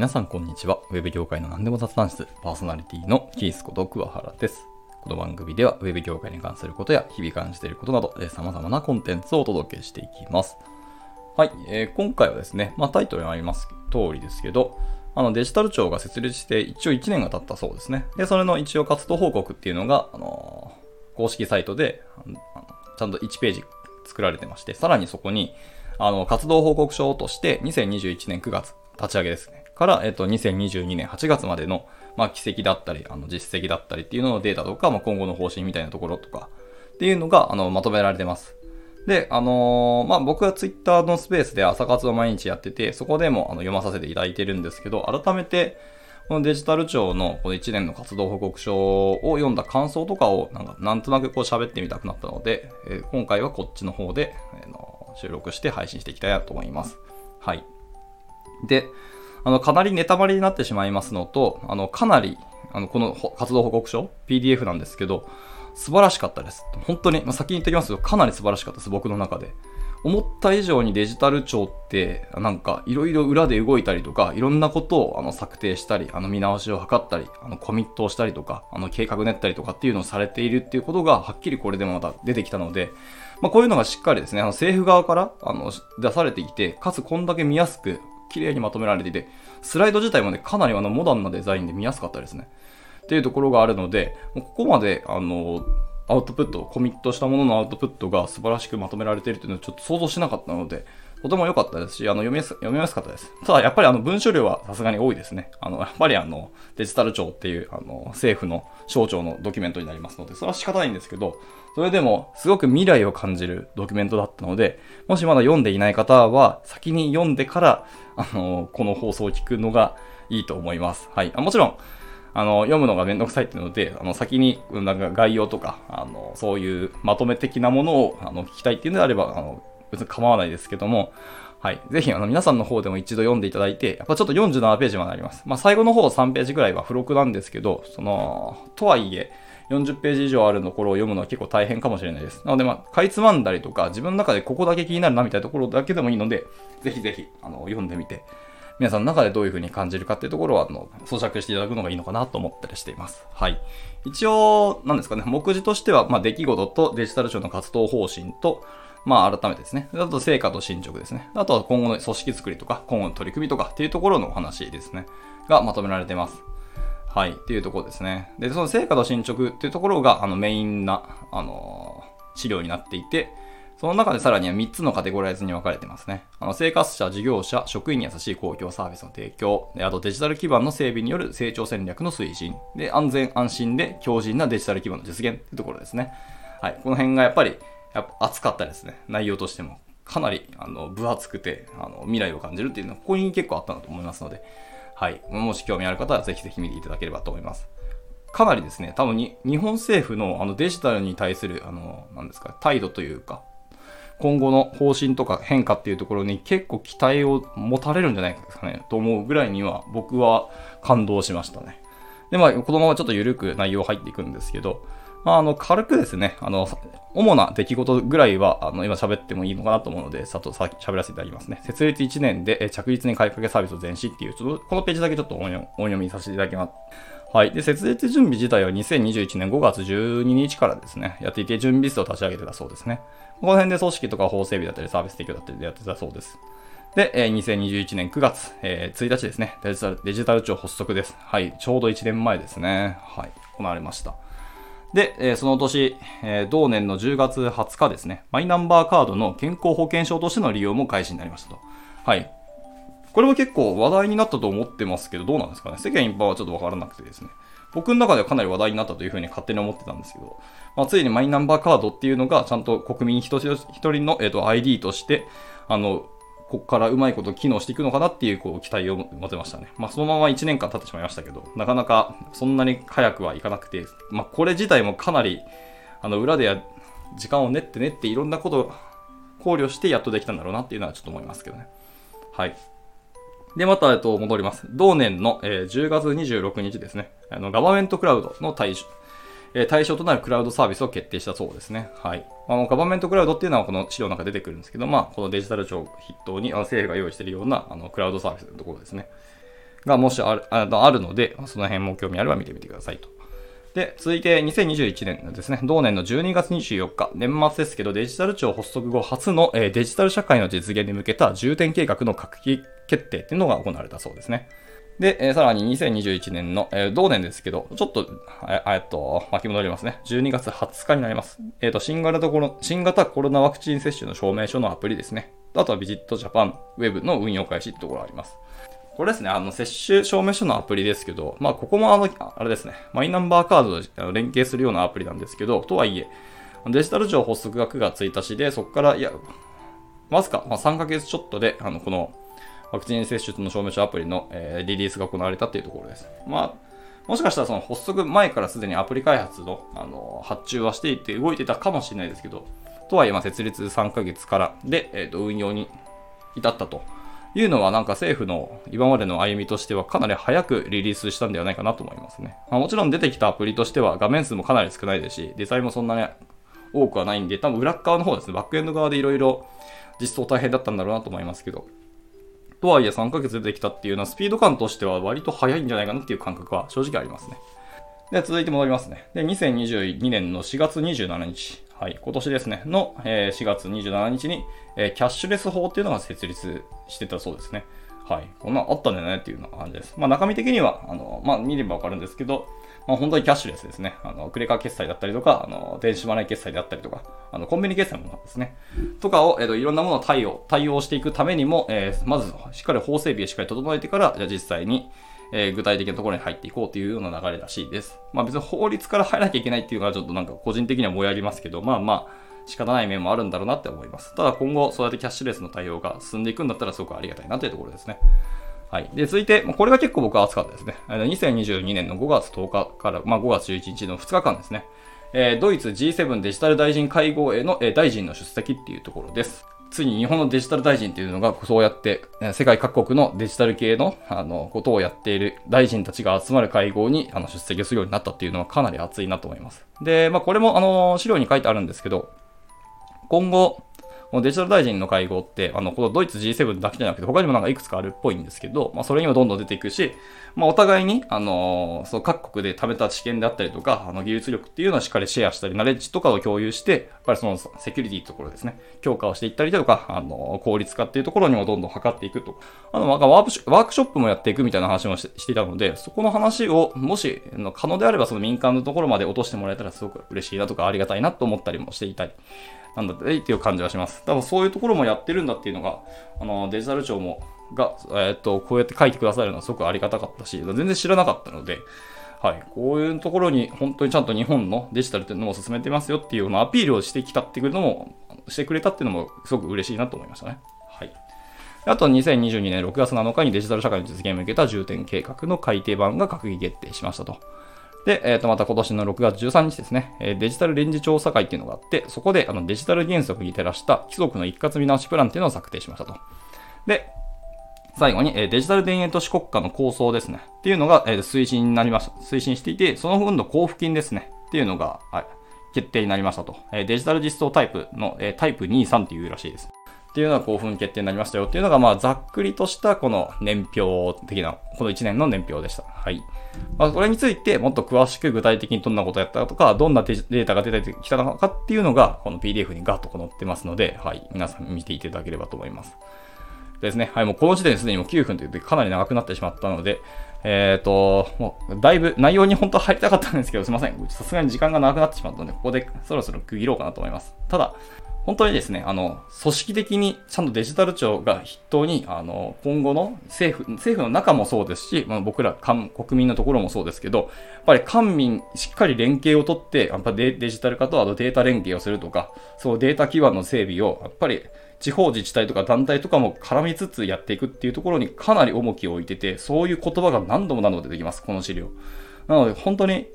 皆さんこんにちは。ウェブ業界の何でも雑談室、パーソナリティのキースこと桑原です。この番組では、ウェブ業界に関することや、日々感じていることなど、えー様々なコンテンツをお届けしていきます。はい、えー今回はですね、まあタイトルにあります通りですけど、あのデジタル庁が設立して一応1年が経ったそうですね。で、それの一応活動報告っていうのが、あのー公式サイトで、ちゃんと1ページ作られてまして、さらにそこに、あの、活動報告書として2021年9月立ち上げですね。から、えっと、2022年8月までの、まあ、軌跡だったり、あの、実績だったりっていうののデータとか、まあ、今後の方針みたいなところとか、っていうのが、あの、まとめられてます。で、あのーまあ、僕はツイッターのスペースで朝活を毎日やってて、そこでもあの読まさせていただいてるんですけど、改めて、このデジタル庁のこの1年の活動報告書を読んだ感想とかをなんかなんとなくこう喋ってみたくなったので、えー今回はこっちの方で、あの収録して配信していきたいなと思います。はい。で、あの、かなりネタバレになってしまいますのと、あの、かなり、あの、この活動報告書、PDF なんですけど、素晴らしかったです。本当に、まあ、先に言っておきますけど、かなり素晴らしかったです、僕の中で。思った以上にデジタル庁って、なんか、いろいろ裏で動いたりとか、いろんなことをあの策定したり、あの見直しを図ったり、あのコミットをしたりとか、あの計画練ったりとかっていうのをされているっていうことが、はっきりこれでもまた出てきたので、まあ、こういうのがしっかりですね、あの政府側からあの出されてきて、かつこんだけ見やすく、綺麗にまとめられていて、スライド自体もね、かなりあのモダンなデザインで見やすかったですね。っていうところがあるので、もうここまで、あの、アウトプット、コミットしたもののアウトプットが素晴らしくまとめられているというのはちょっと想像しなかったので、とても良かったですし、あの、読みやす、読みやすかったです。ただ、やっぱりあの、文書量はさすがに多いですね。あの、やっぱりあの、デジタル庁っていう、あの、政府の省庁のドキュメントになりますので、それは仕方ないんですけど、それでも、すごく未来を感じるドキュメントだったので、もしまだ読んでいない方は、先に読んでから、あの、この放送を聞くのがいいと思います。はい。あもちろん、あの、読むのがめんどくさいっていうので、あの、先に、なんか概要とか、あの、そういうまとめ的なものを、あの、聞きたいっていうのであれば、あの、別に構わないですけども、はい。ぜひ、あの、皆さんの方でも一度読んでいただいて、やっぱちょっと47ページまであります。まあ、最後の方3ページぐらいは付録なんですけど、その、とはいえ、40ページ以上あるところを読むのは結構大変かもしれないです。なので、まあ、かいつまんだりとか、自分の中でここだけ気になるなみたいなところだけでもいいので、ぜひぜひ、あの、読んでみて、皆さんの中でどういう風に感じるかっていうところは、あの、咀嚼していただくのがいいのかなと思ったりしています。はい。一応、なんですかね、目次としては、まあ、出来事とデジタル庁の活動方針と、まあ、改めてですね。あと、成果と進捗ですね。あとは今後の組織作りとか、今後の取り組みとかっていうところのお話ですね。がまとめられています。はい。っていうところですね。で、その成果と進捗っていうところが、あの、メインな、あの資料になっていて、その中でさらには3つのカテゴライズに分かれてますね。あの、生活者、事業者、職員に優しい公共サービスの提供、であとデジタル基盤の整備による成長戦略の推進、で、安全安心で強靭なデジタル基盤の実現っていうところですね。はい。この辺がやっぱり、やっぱ熱かったですね。内容としても。かなり、あの、分厚くて、あの、未来を感じるっていうのは、ここに結構あったなと思いますので、はい。もし興味ある方は、ぜひぜひ見ていただければと思います。かなりですね、多分に、日本政府のあのデジタルに対する、あの、なんですか、態度というか、今後の方針とか変化っていうところに結構期待を持たれるんじゃないですかね、と思うぐらいには僕は感動しましたね。で、まあ、このままちょっと緩く内容入っていくんですけど、まあ、あの、軽くですね、あの、主な出来事ぐらいは、あの、今喋ってもいいのかなと思うので、さっと喋らせていただきますね。設立1年で着実に買いかけサービスを前進っていう、ちょっと、このページだけちょっと音読みさせていただきます。はい。で、設立準備自体は2021年5月12日からですね、やっていて、準備室を立ち上げてたそうですね。この辺で組織とか法整備だったり、サービス提供だったりでやってたそうです。で、えー2021年9月、えー1日ですねデジタル、デジタル庁発足です。はい。ちょうど1年前ですね。はい。行われました。で、えその年、え同年の10月20日ですね、マイナンバーカードの健康保険証としての利用も開始になりましたと。はい。これも結構話題になったと思ってますけど、どうなんですかね？世間一般はちょっとわからなくてですね。僕の中ではかなり話題になったというふうに勝手に思ってたんですけど、まあ、ついにマイナンバーカードっていうのがちゃんと国民一人一人の、えー、と ID として、あの、ここからうまいこと機能していくのかなっていうこう期待を持てましたね。まあそのまま1年間経ってしまいましたけど、なかなかそんなに早くはいかなくて、まあこれ自体もかなり、あの裏でや時間を練って練っていろんなことを考慮してやっとできたんだろうなっていうのはちょっと思いますけどね。はい。で、また、えっと、戻ります。同年の、えー10月26日ですね。あの、ガバメントクラウドの対象、対象となるクラウドサービスを決定したそうですね。はい。あ、ガバメントクラウドっていうのはこの資料の中で出てくるんですけど、まあ、このデジタル庁筆頭にあの政府が用意しているような、あの、クラウドサービスのところですね。がもしあるあのあるので、その辺も興味あれば見てみてくださいと。で、続いて2021年ですね、同年の12月24日、年末ですけど、デジタル庁発足後初の、え、デジタル社会の実現に向けた重点計画の閣議決定っていうのが行われたそうですね。で、えー、さらに2021年の、えー、同年ですけど、ちょっと、えっと、巻き戻りますね。12月20日になります。えっ、ー、と、新型コロ、新型コロナワクチン接種の証明書のアプリですね。あとはビジットジャパンウェブの運用開始ってところがあります。これですね、あの、接種証明書のアプリですけど、まあ、ここもあの、あれですね、マイナンバーカードと連携するようなアプリなんですけど、とはいえ、デジタル庁発足が9月1日で、そこから、いや、わずか、まあ、3ヶ月ちょっとで、あの、この、ワクチン接種の証明書アプリの、え、リリースが行われたっていうところです。まあ、もしかしたらその発足前からすでにアプリ開発の、あの、発注はしていて動いてたかもしれないですけど、とはいえ、まあ、設立3ヶ月からで、え、ー、と、運用に至ったというのはなんか政府の今までの歩みとしてはかなり早くリリースしたんではないかなと思いますね。まあ、もちろん出てきたアプリとしては画面数もかなり少ないですし、デザインもそんなに多くはないんで、多分裏側の方ですね、バックエンド側でいろいろ実装大変だったんだろうなと思いますけど。とはいえ3ヶ月出てきたっていうのはスピード感としては割と早いんじゃないかなっていう感覚は正直ありますね。で、続いて戻りますね。で、2022年の4月27日。はい、今年ですね、の、え、4月27日に、え、キャッシュレス法っていうのが設立してたそうですね。はい。こんなあったんだよねっていうような感じです。まあ中身的には、あの、まあ見ればわかるんですけど、まあ本当にキャッシュレスですね。あの、クレカ決済だったりとか、あの、電子マネー決済であったりとか、あの、コンビニ決済もですね。とかを、えっ、と、いろんなものを対応、対応していくためにも、えー、まず、しっかり法整備をしっかり整えてから、じゃ実際に、えー、具体的なところに入っていこうというような流れらしいです。まあ別に法律から入らなきゃいけないっていうのはちょっとなんか個人的にはもやりますけど、まあまあ、仕方ない面もあるんだろうなって思います。ただ今後、そうやってキャッシュレスの対応が進んでいくんだったらすごくありがたいなというところですね。はい。で、続いて、これが結構僕は熱かったですね。2022年の5月10日から、まあ、5月11日の2日間ですね。えー、ドイツ G7 デジタル大臣会合への、えー、大臣の出席っていうところです。ついに日本のデジタル大臣っていうのが、そうやって、世界各国のデジタル系の、あの、ことをやっている大臣たちが集まる会合に、あの、出席するようになったっていうのはかなり熱いなと思います。で、まあ、これも、あの、資料に書いてあるんですけど、今後、デジタル大臣の会合って、あの、このドイツ G7 だけじゃなくて、他にもなんかいくつかあるっぽいんですけど、まあ、それにもどんどん出ていくし、まあ、お互いに、あのー、そう、各国で貯めた知見であったりとか、あの、技術力っていうのをしっかりシェアしたり、ナレッジとかを共有して、やっぱりその、セキュリティところですね、強化をしていったりとか、あの、効率化っていうところにもどんどん測っていくと。あの、なんかワーワークショップもやっていくみたいな話もしていたので、そこの話を、もし、可能であればその民間のところまで落としてもらえたらすごく嬉しいなとか、ありがたいなと思ったりもしていたり。なんだってっていう感じはします。多分そういうところもやってるんだっていうのが、あの、デジタル庁も、が、えー、っと、こうやって書いてくださるのはすごくありがたかったし、全然知らなかったので、はい。こういうところに本当にちゃんと日本のデジタルっていうのも進めてますよっていうようなアピールをしてきたっていうのも、してくれたっていうのもすごく嬉しいなと思いましたね。はい。あと2022年6月7日にデジタル社会の実現に向けた重点計画の改定版が閣議決定しましたと。で、えっ、ー、と、また今年の6月13日ですね、えデジタル臨時調査会っていうのがあって、そこであのデジタル原則に照らした規則の一括見直しプランっていうのを策定しましたと。で、最後に、えデジタル田園都市国家の構想ですね。っていうのが、え推進になりました。推進していて、その分の交付金ですね。っていうのが、はい、決定になりましたと。えデジタル実装タイプの、えタイプ23っていうらしいです。っていうのが興奮決定になりましたよっていうのが、まあ、ざっくりとしたこの年表的な、この1年の年表でした。はい。まあ、これについてもっと詳しく具体的にどんなことやったとか、どんなデータが出てきたのかっていうのが、この PDF にガッと載ってますので、はい。皆さん見ていただければと思います。ですね。はい。もうこの時点ですでにもう9分というとかなり長くなってしまったので、えっ、ー、と、もう、だいぶ内容に本当は入りたかったんですけど、すいません。さすがに時間が長くなってしまったので、ここでそろそろ区切ろうかなと思います。ただ、本当にですね、あの、組織的にちゃんとデジタル庁が筆頭に、あの、今後の政府、政府の中もそうですし、まあ、僕ら国民のところもそうですけど、やっぱり官民しっかり連携をとって、やっぱデジタル化とあとデータ連携をするとか、そうデータ基盤の整備を、やっぱり地方自治体とか団体とかも絡みつつやっていくっていうところにかなり重きを置いてて、そういう言葉が何度も何度も出てきます、この資料。なので本当に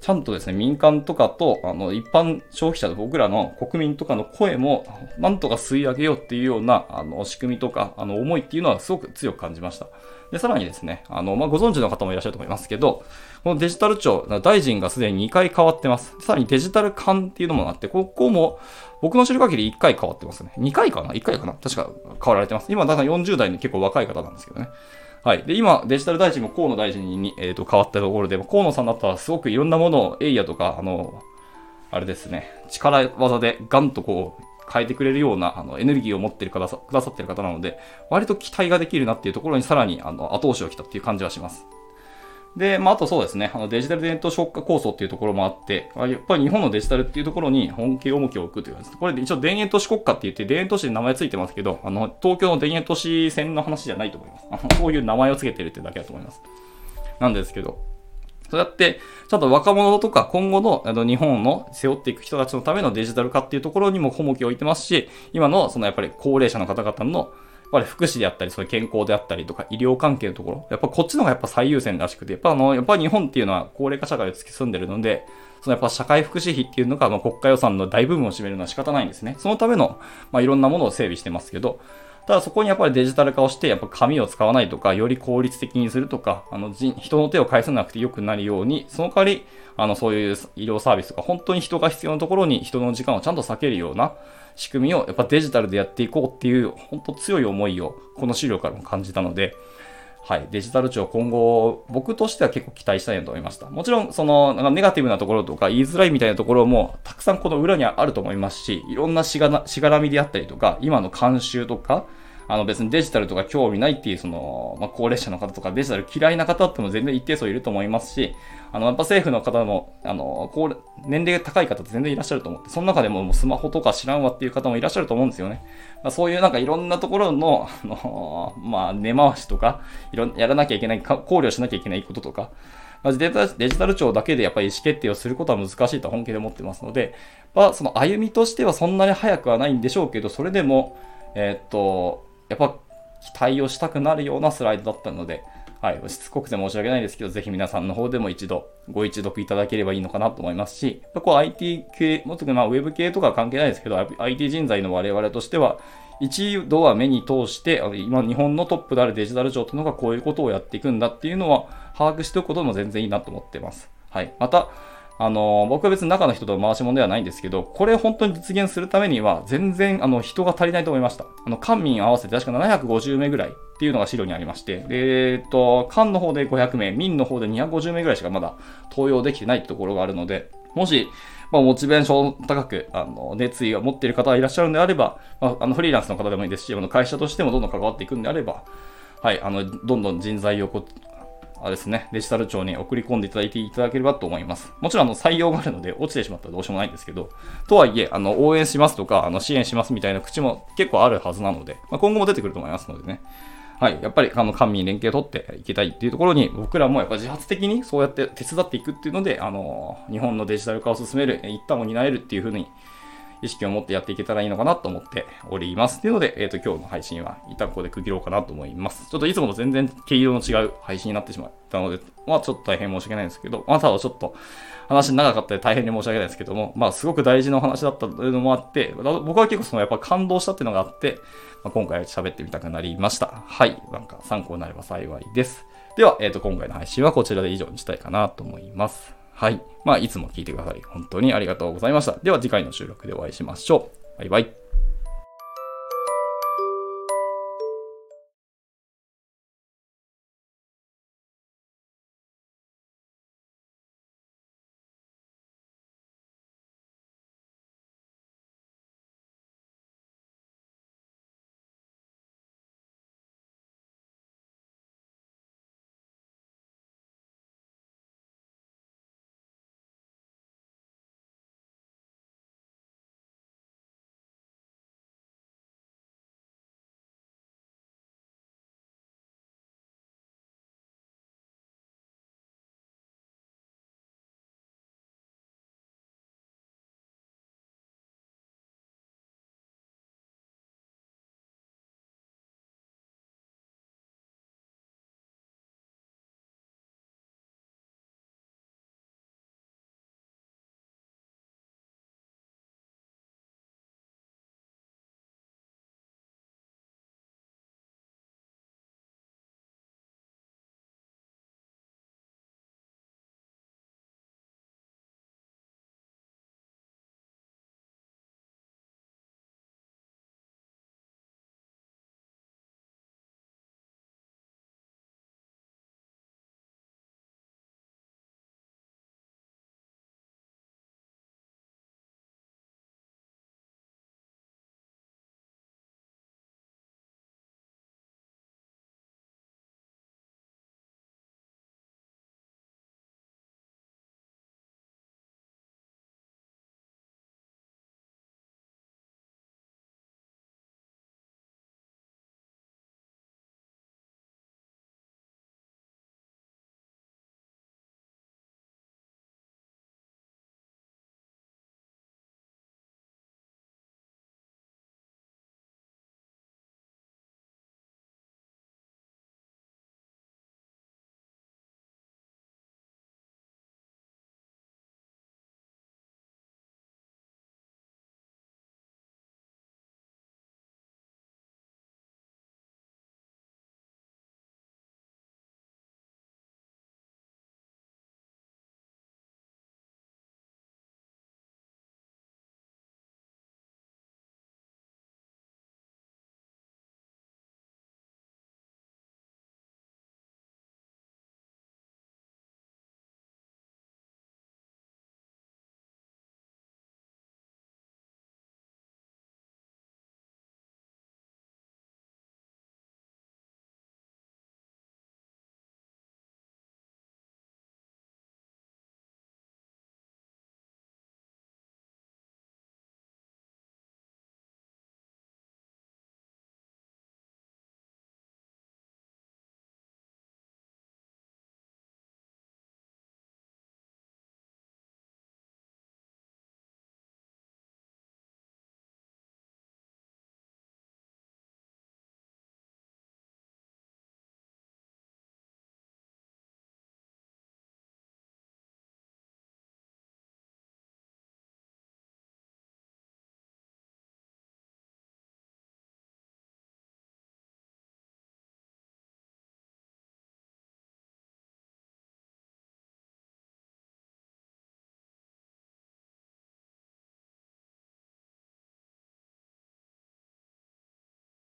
ちゃんとですね、民間とかと、あの、一般消費者、僕らの国民とかの声も、なんとか吸い上げようっていうような、あの、仕組みとか、あの、思いっていうのはすごく強く感じました。で、さらにですね、あの、まあ、ご存知の方もいらっしゃると思いますけど、このデジタル庁、大臣がすでに2回変わってます。さらにデジタル官っていうのもあって、ここも、僕の知る限り1回変わってますね。2回かな ?1 回かな？確か変わられてます。今、だから40代に結構若い方なんですけどね。はい。で、今、デジタル大臣も河野大臣に、えー、と変わったところで、河野さんだったらすごくいろんなものを、エイヤとか、あの、あれですね、力技でガンとこう、変えてくれるようなあのエネルギーを持ってる方くださってる方なので、割と期待ができるなっていうところにさらにあの後押しをきたっていう感じはします。で、まあ、あとそうですね、あのデジタル伝統消化構想っていうところもあって、やっぱり日本のデジタルっていうところに本気重きを置くというかです、これ一応田園都市国家って言って、田園都市で名前ついてますけど、あの、東京の田園都市線の話じゃないと思います。あのそういう名前を付けてるってだけだと思います。なんですけど、そうやって、ちゃんと若者とか今後のあの日本の背負っていく人たちのためのデジタル化っていうところにも重きを置いてますし、今のそのやっぱり高齢者の方々のぱり福祉であったり、そういう健康であったりとか、医療関係のところ、やっぱこっちの方がやっぱ最優先らしくて、やっぱあの、やっぱ日本っていうのは高齢化社会を突き進んでるので、そのやっぱ社会福祉費っていうのが、まあ、国家予算の大部分を占めるのは仕方ないんですね。そのための、まあ、いろんなものを整備してますけど、ただそこにやっぱりデジタル化をして、やっぱ紙を使わないとか、より効率的にするとか、あの、人の手を返さなくて良くなるように、その代わり、あの、そういう医療サービスとか、本当に人が必要なところに人の時間をちゃんと避けるような、仕組みをやっぱデジタルでやっていこうっていう、本当強い思いをこの資料からも感じたので、はい、デジタル庁今後、僕としては結構期待したいなと思いました。もちろん、その、なんかネガティブなところとか言いづらいみたいなところも、たくさんこの裏にあると思いますし、いろんなしがしがらみであったりとか、今の慣習とか、あの別にデジタルとか興味ないっていう、その、まあ、高齢者の方とかデジタル嫌いな方っても全然一定数いると思いますし、あの、やっぱ政府の方も、あの、高、年齢が高い方って全然いらっしゃると思って、その中でももうスマホとか知らんわっていう方もいらっしゃると思うんですよね。まあ、そういうなんかいろんなところの、あの、まあ、根回しとか、いろん、やらなきゃいけない、考慮しなきゃいけないこととか、まあ、デジタル庁だけでやっぱり意思決定をすることは難しいと本気で思ってますので、まあ、その歩みとしてはそんなに早くはないんでしょうけど、それでも、えー、っと、やっぱ期待をしたくなるようなスライドだったので、はい、しつこくて申し訳ないですけど、ぜひ皆さんの方でも一度ご一読いただければいいのかなと思いますし、こう IT 系、もっとまあウェブ系とか関係ないですけど、IT 人材の我々としては、一度は目に通して、今日本のトップであるデジタル庁というのがこういうことをやっていくんだっていうのは把握しておくことも全然いいなと思ってます。はい。また、あの、僕は別に中の人と回し物ではないんですけど、これ本当に実現するためには、全然、あの、人が足りないと思いました。あの、官民合わせて確か750名ぐらいっていうのが資料にありまして、で、えっと、官の方で500名、民の方で250名ぐらいしかまだ登用できてないってところがあるので、もし、まあ、モチベーション高く、あの、熱意を持っている方がいらっしゃるんであれば、まあ、あの、フリーランスの方でもいいですし、あの、会社としてもどんどん関わっていくんであれば、はい、あの、どんどん人材をこあですね、デジタル庁に送り込んでいただいていただければと思います。もちろんあの採用があるので落ちてしまったらどうしようもないんですけど、とはいえ、あの、応援しますとか、あの、支援しますみたいな口も結構あるはずなので、まあ、今後も出てくると思いますのでね。はい。やっぱり、あの、官民連携を取っていきたいっていうところに、僕らもやっぱ自発的にそうやって手伝っていくっていうので、あの、日本のデジタル化を進める一端を担えるっていうふうに意識を持ってやっていけたらいいのかなと思っております。というので、えっ、ー、と、今日の配信は一旦ここで区切ろうかなと思います。ちょっといつもと全然毛色の違う配信になってしまったので、まあちょっと大変申し訳ないんですけど、まあただちょっと話長かったり大変に申し訳ないですけども、まあすごく大事なお話だったというのもあって、僕は結構そのやっぱ感動したっていうのがあって、まあ、今回喋ってみたくなりました。はい。なんか参考になれば幸いです。では、えっ、ー、と、今回の配信はこちらで以上にしたいかなと思います。はい。まあ、いつも聞いてくださり、本当にありがとうございました。では、次回の収録でお会いしましょう。バイバイ。